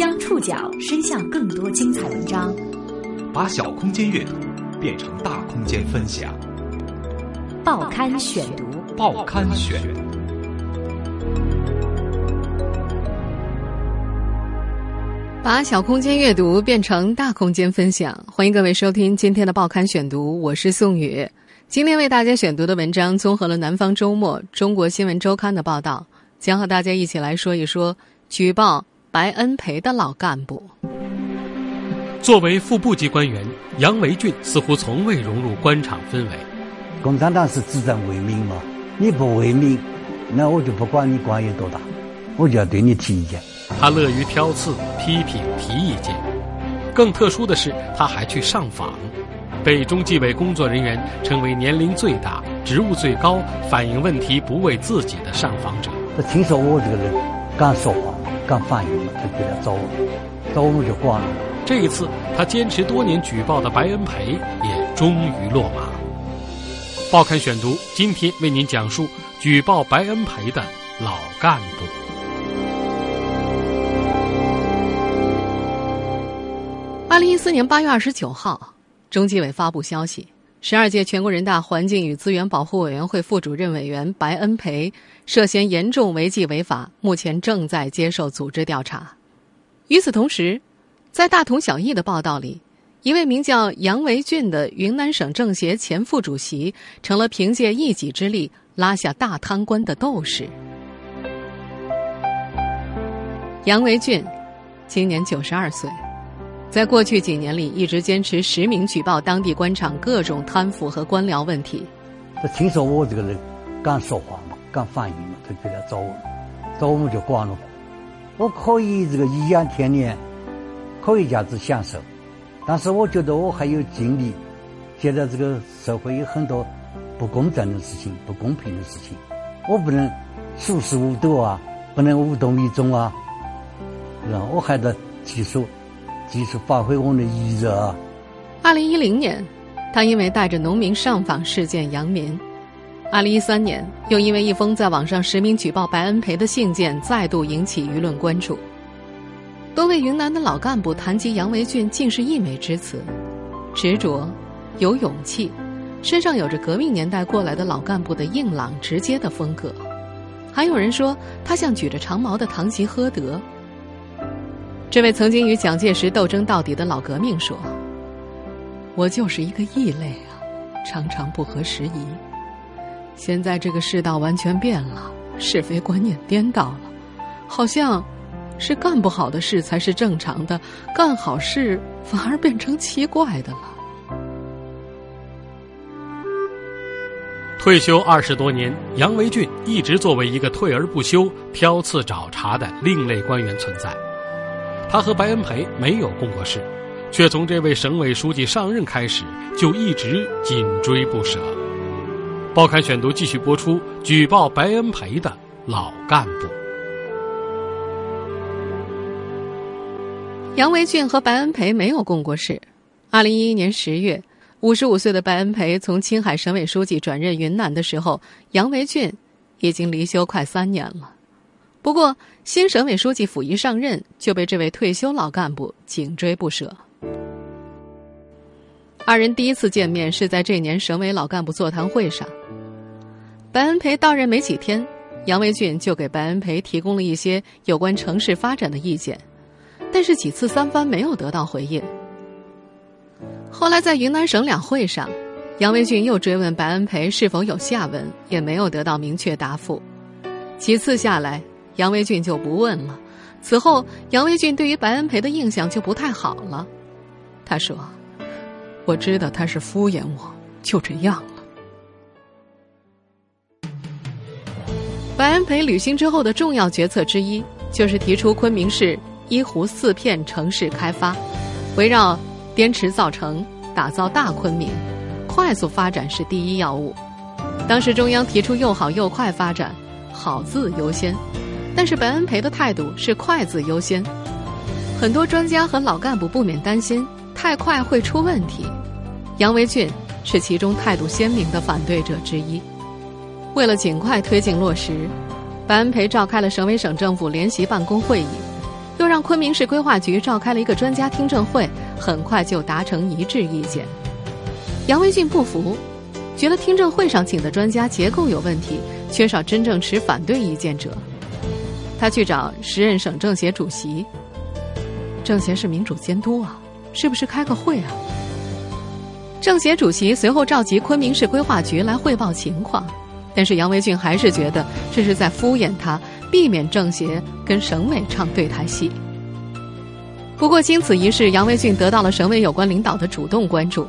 将触角伸向更多精彩文章，把小空间阅读变成大空间分享。报刊选读，报刊选。把小空间阅读变成大空间分享，欢迎各位收听今天的报刊选读，我是宋宇。今天为大家选读的文章综合了《南方周末》《中国新闻周刊》的报道，将和大家一起来说一说举报白恩培的老干部。作为副部级官员，杨维俊似乎从未融入官场氛围。共产党是执政为民嘛？你不为民，那我就不管你官有多大，我就要对你提意见。他乐于挑刺、批评、提意见。更特殊的是，他还去上访，被中纪委工作人员称为年龄最大、职务最高、反映问题不为自己的上访者。他听说我这个人敢说话、敢反映嘛，他就来找我，找我们就挂了。这一次，他坚持多年举报的白恩培也终于落马。报刊选读，今天为您讲述举报白恩培的老干部。二零一四年八月二十九号，中纪委发布消息：十二届全国人大环境与资源保护委员会副主任委员白恩培涉嫌严重违纪违法，目前正在接受组织调查。与此同时，在大同小异的报道里，一位名叫杨维俊的云南省政协前副主席，成了凭借一己之力拉下大贪官的斗士。杨维俊今年九十二岁。在过去几年里，一直坚持实名举报当地官场各种贪腐和官僚问题。他听说我这个人敢说话嘛，敢反映嘛，他就来找我，找我们就管了。我可以这个颐养天年，可以这样子享受，但是我觉得我还有精力。现在这个社会有很多不公正的事情、不公平的事情，我不能熟视无睹啊，不能无动于衷啊，然后我还在继续。及时发挥我们的意志啊。二零一零年，他因为带着农民上访事件扬名；二零一三年，又因为一封在网上实名举报白恩培的信件，再度引起舆论关注。多位云南的老干部谈及杨维俊，尽是溢美之词，执着、有勇气，身上有着革命年代过来的老干部的硬朗直接的风格。还有人说，他像举着长矛的堂吉诃德。这位曾经与蒋介石斗争到底的老革命说：“我就是一个异类啊，常常不合时宜。现在这个世道完全变了，是非观念颠倒了，好像是干不好的事才是正常的，干好事反而变成奇怪的了。”退休二十多年，杨维俊一直作为一个退而不休、挑刺找茬的另类官员存在。他和白恩培没有共过事，却从这位省委书记上任开始就一直紧追不舍。报刊选读继续播出举报白恩培的老干部。杨维俊和白恩培没有共过事。二零一一年十月，五十五岁的白恩培从青海省委书记转任云南的时候，杨维俊已经离休快三年了。不过，新省委书记甫一上任，就被这位退休老干部紧追不舍。二人第一次见面是在这年省委老干部座谈会上。白恩培到任没几天，杨维俊就给白恩培提供了一些有关城市发展的意见，但是几次三番没有得到回应。后来在云南省两会上，杨维俊又追问白恩培是否有下文，也没有得到明确答复。几次下来。杨维俊就不问了。此后，杨维俊对于白恩培的印象就不太好了。他说：“我知道他是敷衍我，就这样了。”白恩培履新之后的重要决策之一，就是提出昆明市一湖四片城市开发，围绕滇池造城，打造大昆明，快速发展是第一要务。当时中央提出又好又快发展，好字优先。但是白恩培的态度是快字优先，很多专家和老干部不免担心太快会出问题。杨维俊是其中态度鲜明的反对者之一。为了尽快推进落实，白恩培召开了省委省政府联席办公会议，又让昆明市规划局召开了一个专家听证会，很快就达成一致意见。杨维俊不服，觉得听证会上请的专家结构有问题，缺少真正持反对意见者。他去找时任省政协主席，政协是民主监督啊，是不是开个会啊？政协主席随后召集昆明市规划局来汇报情况，但是杨维俊还是觉得这是在敷衍他，避免政协跟省委唱对台戏。不过经此一事，杨维俊得到了省委有关领导的主动关注，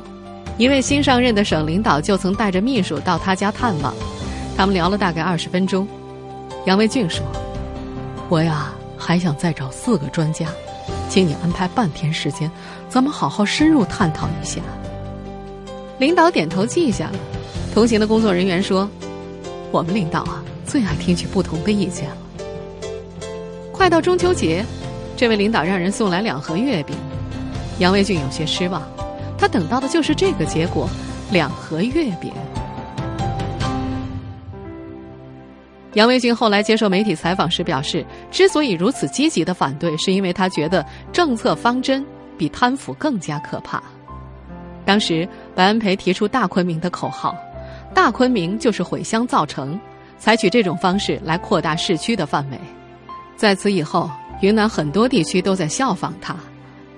一位新上任的省领导就曾带着秘书到他家探望，他们聊了大概二十分钟。杨维俊说：“我呀，还想再找四个专家，请你安排半天时间，咱们好好深入探讨一下。”领导点头记下了，同行的工作人员说：“我们领导啊，最爱听取不同的意见了。”快到中秋节，这位领导让人送来两盒月饼，杨卫俊有些失望，他等到的就是这个结果——两盒月饼。杨维军后来接受媒体采访时表示，之所以如此积极的反对，是因为他觉得政策方针比贪腐更加可怕。当时，白恩培提出“大昆明”的口号，“大昆明”就是毁乡造城，采取这种方式来扩大市区的范围。在此以后，云南很多地区都在效仿他，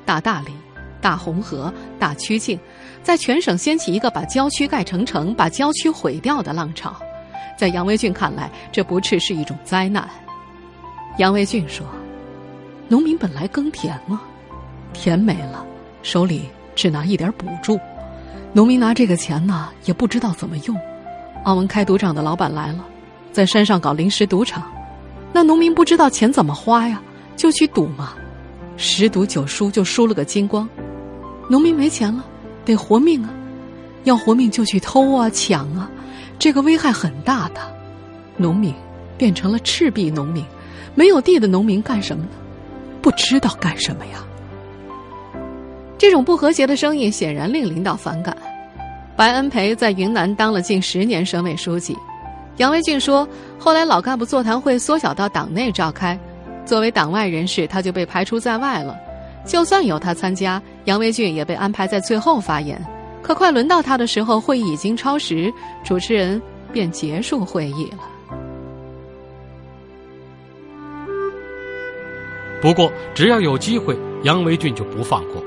大大理、大红河、大曲靖，在全省掀起一个把郊区盖成城、把郊区毁掉的浪潮。在杨维俊看来，这不啻是一种灾难。杨维俊说：“农民本来耕田嘛，田没了，手里……”只拿一点补助，农民拿这个钱呢，也不知道怎么用。澳门开赌场的老板来了，在山上搞临时赌场，那农民不知道钱怎么花呀，就去赌嘛，十赌九输，就输了个精光。农民没钱了，得活命啊，要活命就去偷啊抢啊，这个危害很大的。农民变成了赤壁农民，没有地的农民干什么呢？不知道干什么呀。这种不和谐的声音显然令领导反感。白恩培在云南当了近十年省委书记，杨维俊说，后来老干部座谈会缩小到党内召开，作为党外人士，他就被排除在外了。就算有他参加，杨维俊也被安排在最后发言。可快轮到他的时候，会议已经超时，主持人便结束会议了。不过，只要有机会，杨维俊就不放过。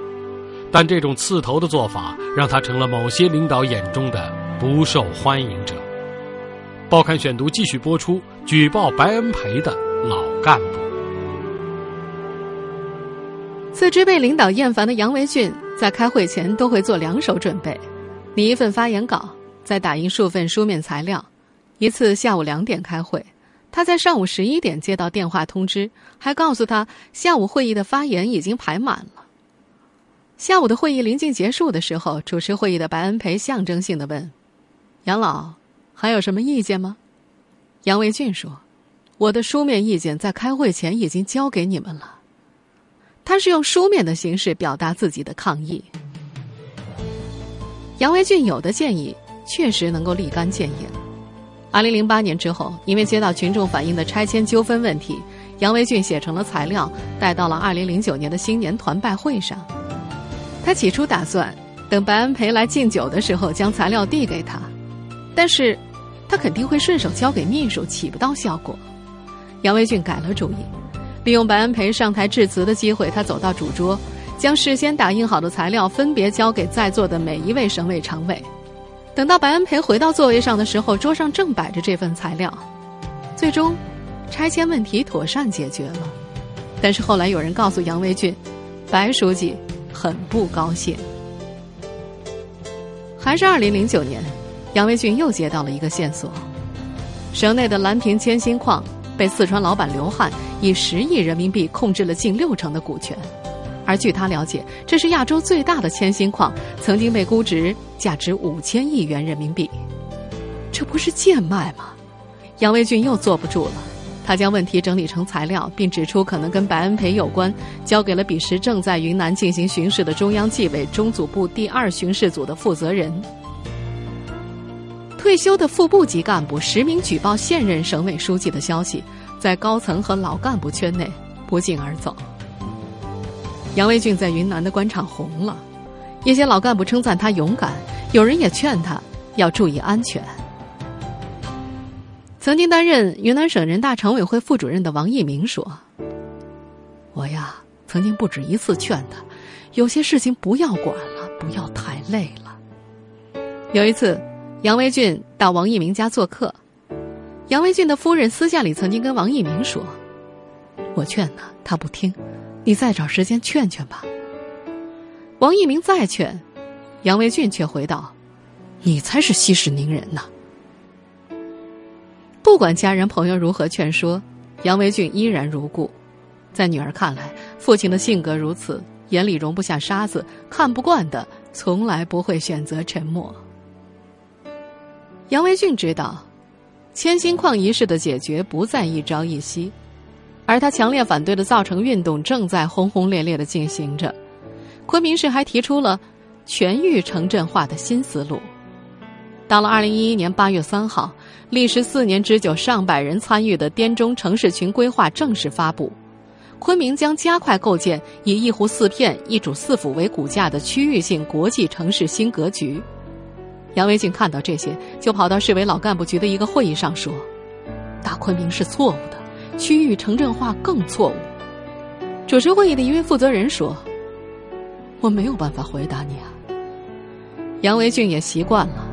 但这种刺头的做法，让他成了某些领导眼中的不受欢迎者。报刊选读继续播出：举报白恩培的老干部。自知被领导厌烦的杨维俊，在开会前都会做两手准备：拟一份发言稿，再打印数份书面材料。一次下午两点开会，他在上午十一点接到电话通知，还告诉他下午会议的发言已经排满了。下午的会议临近结束的时候，主持会议的白恩培象征性的问：“杨老，还有什么意见吗？”杨维俊说：“我的书面意见在开会前已经交给你们了。”他是用书面的形式表达自己的抗议。杨维俊有的建议确实能够立竿见影。二零零八年之后，因为接到群众反映的拆迁纠纷问题，杨维俊写成了材料，带到了二零零九年的新年团拜会上。他起初打算等白恩培来敬酒的时候将材料递给他，但是，他肯定会顺手交给秘书，起不到效果。杨维俊改了主意，利用白恩培上台致辞的机会，他走到主桌，将事先打印好的材料分别交给在座的每一位省委常委。等到白恩培回到座位上的时候，桌上正摆着这份材料。最终，拆迁问题妥善解决了。但是后来有人告诉杨维俊，白书记。很不高兴。还是二零零九年，杨维俊又接到了一个线索：省内的蓝坪铅锌矿被四川老板刘汉以十亿人民币控制了近六成的股权，而据他了解，这是亚洲最大的铅锌矿，曾经被估值价值五千亿元人民币。这不是贱卖吗？杨卫俊又坐不住了。他将问题整理成材料，并指出可能跟白恩培有关，交给了彼时正在云南进行巡视的中央纪委中组部第二巡视组的负责人。退休的副部级干部实名举报现任省委书记的消息，在高层和老干部圈内不胫而走。杨维俊在云南的官场红了，一些老干部称赞他勇敢，有人也劝他要注意安全。曾经担任云南省人大常委会副主任的王一鸣说：“我呀，曾经不止一次劝他，有些事情不要管了，不要太累了。”有一次，杨维俊到王一鸣家做客，杨维俊的夫人私下里曾经跟王一鸣说：“我劝他，他不听。”你再找时间劝劝吧。王一鸣再劝，杨维俊却回道：“你才是息事宁人呢。”不管家人朋友如何劝说，杨维俊依然如故。在女儿看来，父亲的性格如此，眼里容不下沙子，看不惯的从来不会选择沉默。杨维俊知道，千心矿一事的解决不在一朝一夕。而他强烈反对的造城运动正在轰轰烈烈的进行着，昆明市还提出了全域城镇化的新思路。到了二零一一年八月三号，历时四年之久、上百人参与的滇中城市群规划正式发布，昆明将加快构建以一湖四片、一主四府为骨架的区域性国际城市新格局。杨维俊看到这些，就跑到市委老干部局的一个会议上说：“大昆明是错误的。”区域城镇化更错误。主持会议的一位负责人说：“我没有办法回答你啊。”杨维俊也习惯了，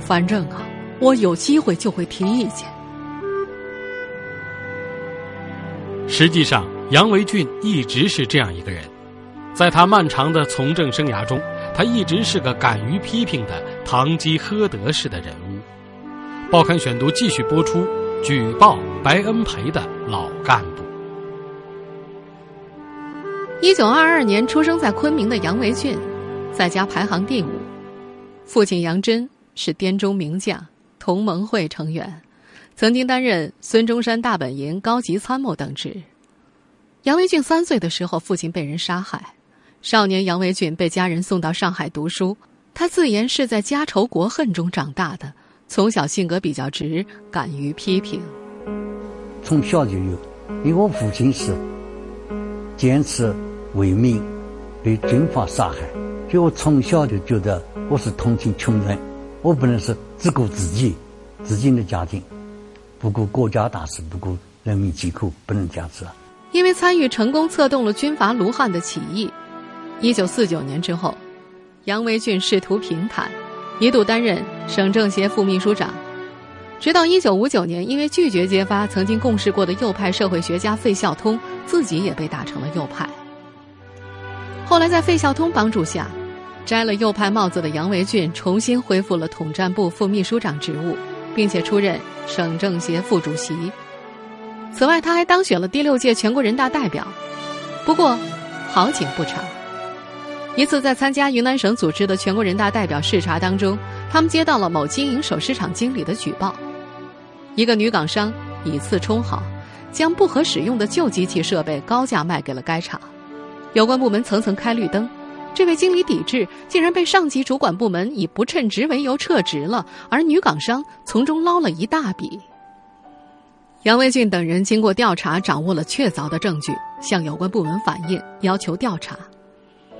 反正啊，我有机会就会提意见。实际上，杨维俊一直是这样一个人，在他漫长的从政生涯中，他一直是个敢于批评的堂吉诃德式的人物。报刊选读继续播出。举报白恩培的老干部。一九二二年出生在昆明的杨维俊，在家排行第五，父亲杨真是滇中名将，同盟会成员，曾经担任孙中山大本营高级参谋等职。杨维俊三岁的时候，父亲被人杀害，少年杨维俊被家人送到上海读书，他自言是在家仇国恨中长大的。从小性格比较直，敢于批评。从小就有，因为我父亲是坚持为民，被军阀杀害，所以我从小就觉得我是同情穷人，我不能是只顾自己，自己的家庭，不顾国家大事，不顾人民疾苦，不能这样子。因为参与成功策动了军阀卢汉的起义，一九四九年之后，杨维俊仕途平坦。一度担任省政协副秘书长，直到一九五九年，因为拒绝揭发曾经共事过的右派社会学家费孝通，自己也被打成了右派。后来在费孝通帮助下，摘了右派帽子的杨维俊重新恢复了统战部副秘书长职务，并且出任省政协副主席。此外，他还当选了第六届全国人大代表。不过，好景不长。一次在参加云南省组织的全国人大代表视察当中，他们接到了某经营首饰厂经理的举报：一个女港商以次充好，将不合使用的旧机器设备高价卖给了该厂。有关部门层层开绿灯，这位经理抵制，竟然被上级主管部门以不称职为由撤职了，而女港商从中捞了一大笔。杨维俊等人经过调查，掌握了确凿的证据，向有关部门反映，要求调查。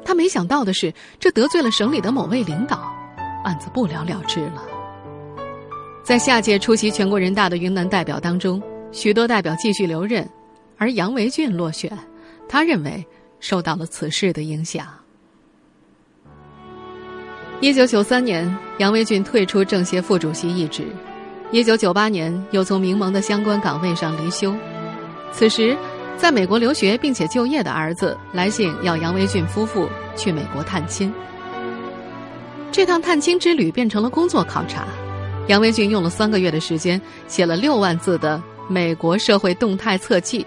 他没想到的是，这得罪了省里的某位领导，案子不了了之了。在下届出席全国人大的云南代表当中，许多代表继续留任，而杨维俊落选。他认为受到了此事的影响。一九九三年，杨维俊退出政协副主席一职；一九九八年，又从民盟的相关岗位上离休。此时。在美国留学并且就业的儿子来信要杨维俊夫妇去美国探亲。这趟探亲之旅变成了工作考察，杨维俊用了三个月的时间写了六万字的美国社会动态测记。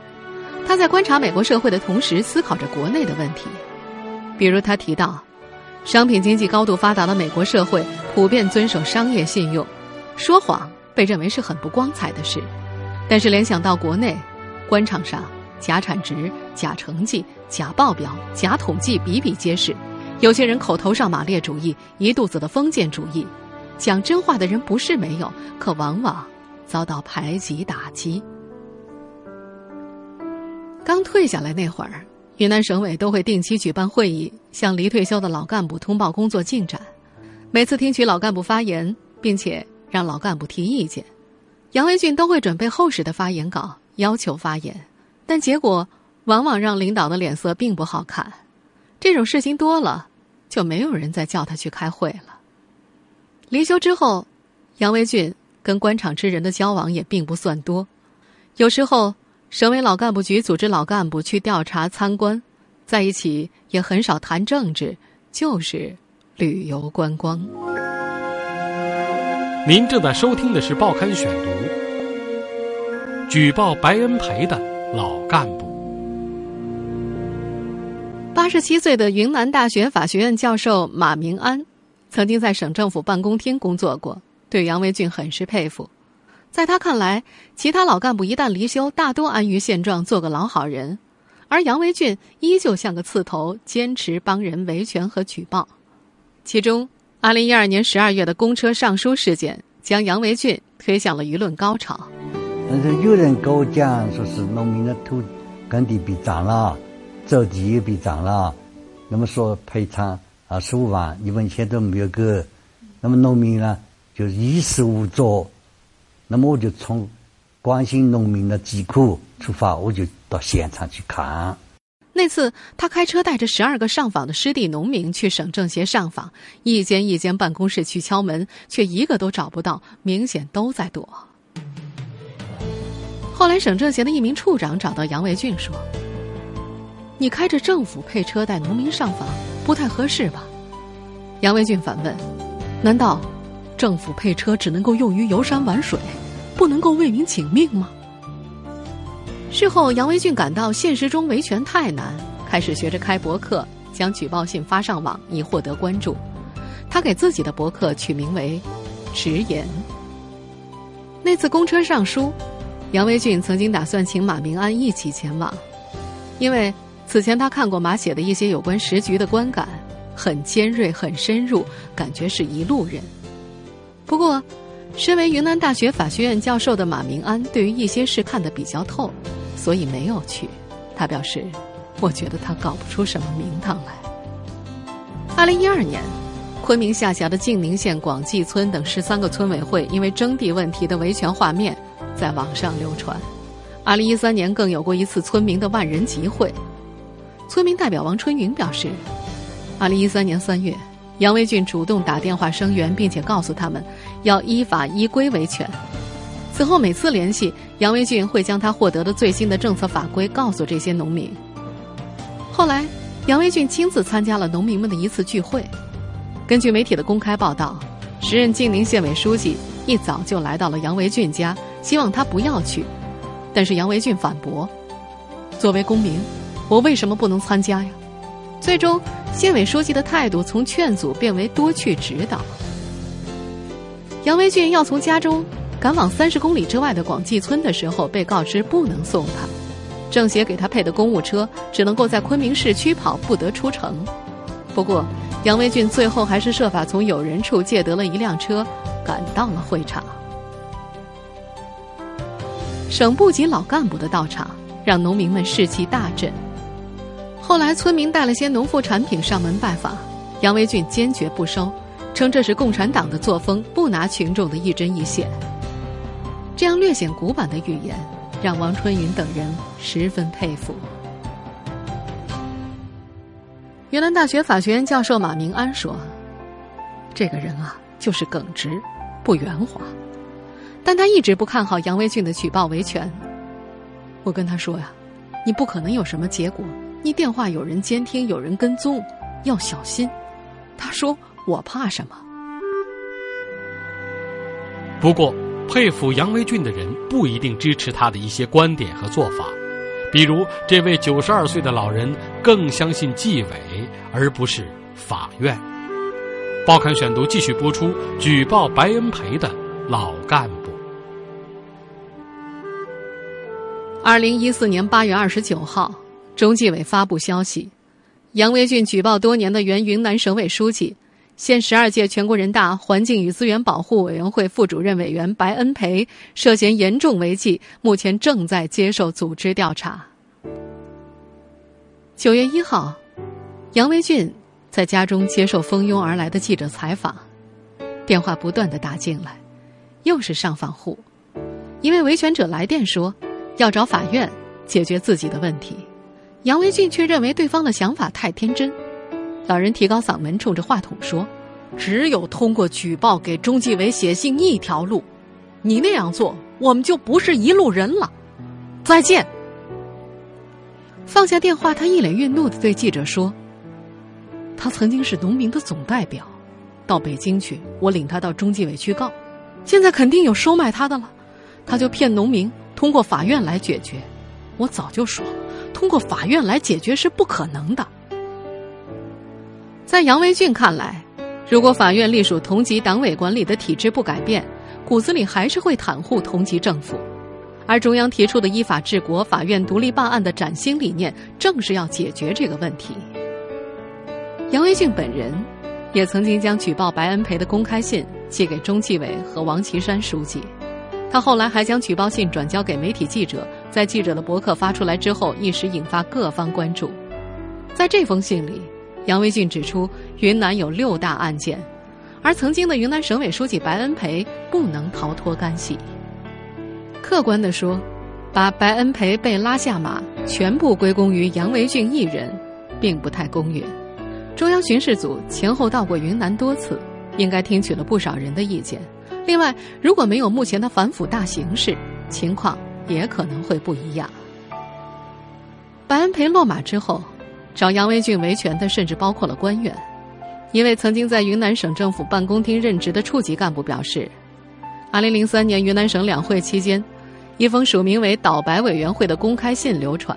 他在观察美国社会的同时，思考着国内的问题。比如，他提到，商品经济高度发达的美国社会普遍遵守商业信用，说谎被认为是很不光彩的事。但是联想到国内，官场上。假产值、假成绩、假报表、假统计比比皆是，有些人口头上马列主义，一肚子的封建主义，讲真话的人不是没有，可往往遭到排挤打击。刚退下来那会儿，云南省委都会定期举办会议，向离退休的老干部通报工作进展。每次听取老干部发言，并且让老干部提意见，杨维俊都会准备厚实的发言稿，要求发言。但结果往往让领导的脸色并不好看。这种事情多了，就没有人再叫他去开会了。离休之后，杨维俊跟官场之人的交往也并不算多，有时候。省委老干部局组织老干部去调查参观，在一起也很少谈政治，就是旅游观光。您正在收听的是《报刊选读》，举报白恩培的老干部。八十七岁的云南大学法学院教授马明安，曾经在省政府办公厅工作过，对杨维俊很是佩服。在他看来，其他老干部一旦离休，大多安于现状，做个老好人，而杨维俊依旧像个刺头，坚持帮人维权和举报。其中，二零一二年十二月的公车上书事件，将杨维俊推向了舆论高潮。但是有人跟我讲，说是农民的土耕地被占了，走地也被占了，那么说赔偿二十五万，一分钱都没有给，那么农民呢就衣食无着。那么我就从关心农民的疾苦出发，我就到现场去看。那次他开车带着十二个上访的失地农民去省政协上访，一间一间办公室去敲门，却一个都找不到，明显都在躲。后来省政协的一名处长找到杨维俊说：“你开着政府配车带农民上访，不太合适吧？”杨维俊反问：“难道政府配车只能够用于游山玩水？”不能够为民请命吗？事后，杨维俊感到现实中维权太难，开始学着开博客，将举报信发上网，以获得关注。他给自己的博客取名为“直言”。那次公车上书，杨维俊曾经打算请马明安一起前往，因为此前他看过马写的一些有关时局的观感，很尖锐、很深入，感觉是一路人。不过。身为云南大学法学院教授的马明安，对于一些事看得比较透，所以没有去。他表示：“我觉得他搞不出什么名堂来。”二零一二年，昆明下辖的晋宁县广济村等十三个村委会因为征地问题的维权画面在网上流传。二零一三年，更有过一次村民的万人集会。村民代表王春云表示：“二零一三年三月。”杨维俊主动打电话声援，并且告诉他们要依法依规维权。此后每次联系杨维俊，会将他获得的最新的政策法规告诉这些农民。后来，杨维俊亲自参加了农民们的一次聚会。根据媒体的公开报道，时任晋宁县委书记一早就来到了杨维俊家，希望他不要去。但是杨维俊反驳：“作为公民，我为什么不能参加呀？”最终。县委书记的态度从劝阻变为多去指导。杨维俊要从家中赶往三十公里之外的广济村的时候，被告知不能送他，政协给他配的公务车只能够在昆明市区跑，不得出城。不过，杨维俊最后还是设法从友人处借得了一辆车，赶到了会场。省部级老干部的到场，让农民们士气大振。后来，村民带了些农副产品上门拜访，杨维俊坚决不收，称这是共产党的作风，不拿群众的一针一线。这样略显古板的语言，让王春云等人十分佩服。云南大学法学院教授马明安说：“这个人啊，就是耿直，不圆滑，但他一直不看好杨维俊的举报维权。我跟他说呀，你不可能有什么结果。”你电话有人监听，有人跟踪，要小心。他说：“我怕什么？”不过，佩服杨维俊的人不一定支持他的一些观点和做法。比如，这位九十二岁的老人更相信纪委而不是法院。报刊选读继续播出：举报白恩培的老干部。二零一四年八月二十九号。中纪委发布消息，杨维俊举报多年的原云南省委书记、现十二届全国人大环境与资源保护委员会副主任委员白恩培涉嫌严重违纪，目前正在接受组织调查。九月一号，杨维俊在家中接受蜂拥而来的记者采访，电话不断的打进来，又是上访户，一位维权者来电说要找法院解决自己的问题，杨维俊却认为对方的想法太天真，老人提高嗓门冲着话筒说：“只有通过举报给中纪委写信一条路，你那样做，我们就不是一路人了。”再见。放下电话，他一脸愠怒的对记者说：“他曾经是农民的总代表，到北京去，我领他到中纪委去告，现在肯定有收买他的了，他就骗农民通过法院来解决。我早就说，通过法院来解决是不可能的。”在杨维俊看来，如果法院隶属同级党委管理的体制不改变，骨子里还是会袒护同级政府。而中央提出的依法治国、法院独立办案的崭新理念，正是要解决这个问题。杨维俊本人也曾经将举报白恩培的公开信寄给中纪委和王岐山书记，他后来还将举报信转交给媒体记者，在记者的博客发出来之后，一时引发各方关注。在这封信里，杨维俊指出，云南有六大案件，而曾经的云南省委书记白恩培不能逃脱干系。客观地说，把白恩培被拉下马全部归功于杨维俊一人，并不太公允。中央巡视组前后到过云南多次，应该听取了不少人的意见。另外，如果没有目前的反腐大形势，情况也可能会不一样。白恩培落马之后，找杨维俊维权的甚至包括了官员。一位曾经在云南省政府办公厅任职的处级干部表示，二零零三年云南省两会期间。一封署名为“倒白委员会”的公开信流传，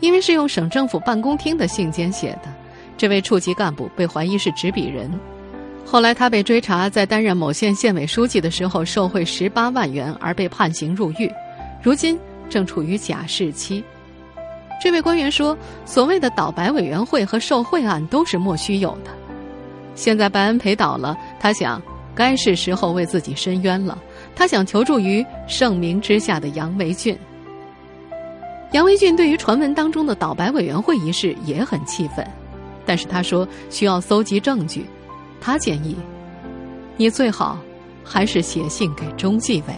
因为是用省政府办公厅的信笺写的，这位处级干部被怀疑是执笔人。后来他被追查，在担任某县县委书记的时候受贿十八万元而被判刑入狱，如今正处于假释期。这位官员说：“所谓的倒白委员会和受贿案都是莫须有的。现在白恩培倒了，他想，该是时候为自己申冤了。”他想求助于盛名之下的杨维俊。杨维俊对于传闻当中的倒白委员会一事也很气愤，但是他说需要搜集证据，他建议你最好还是写信给中纪委。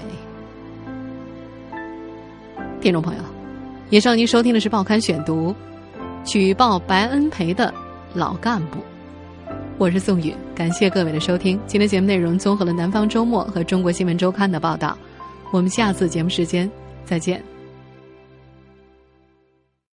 听众朋友，以上您收听的是《报刊选读》，举报白恩培的老干部。我是宋宇，感谢各位的收听。今天节目内容综合了《南方周末》和《中国新闻周刊》的报道。我们下次节目时间再见。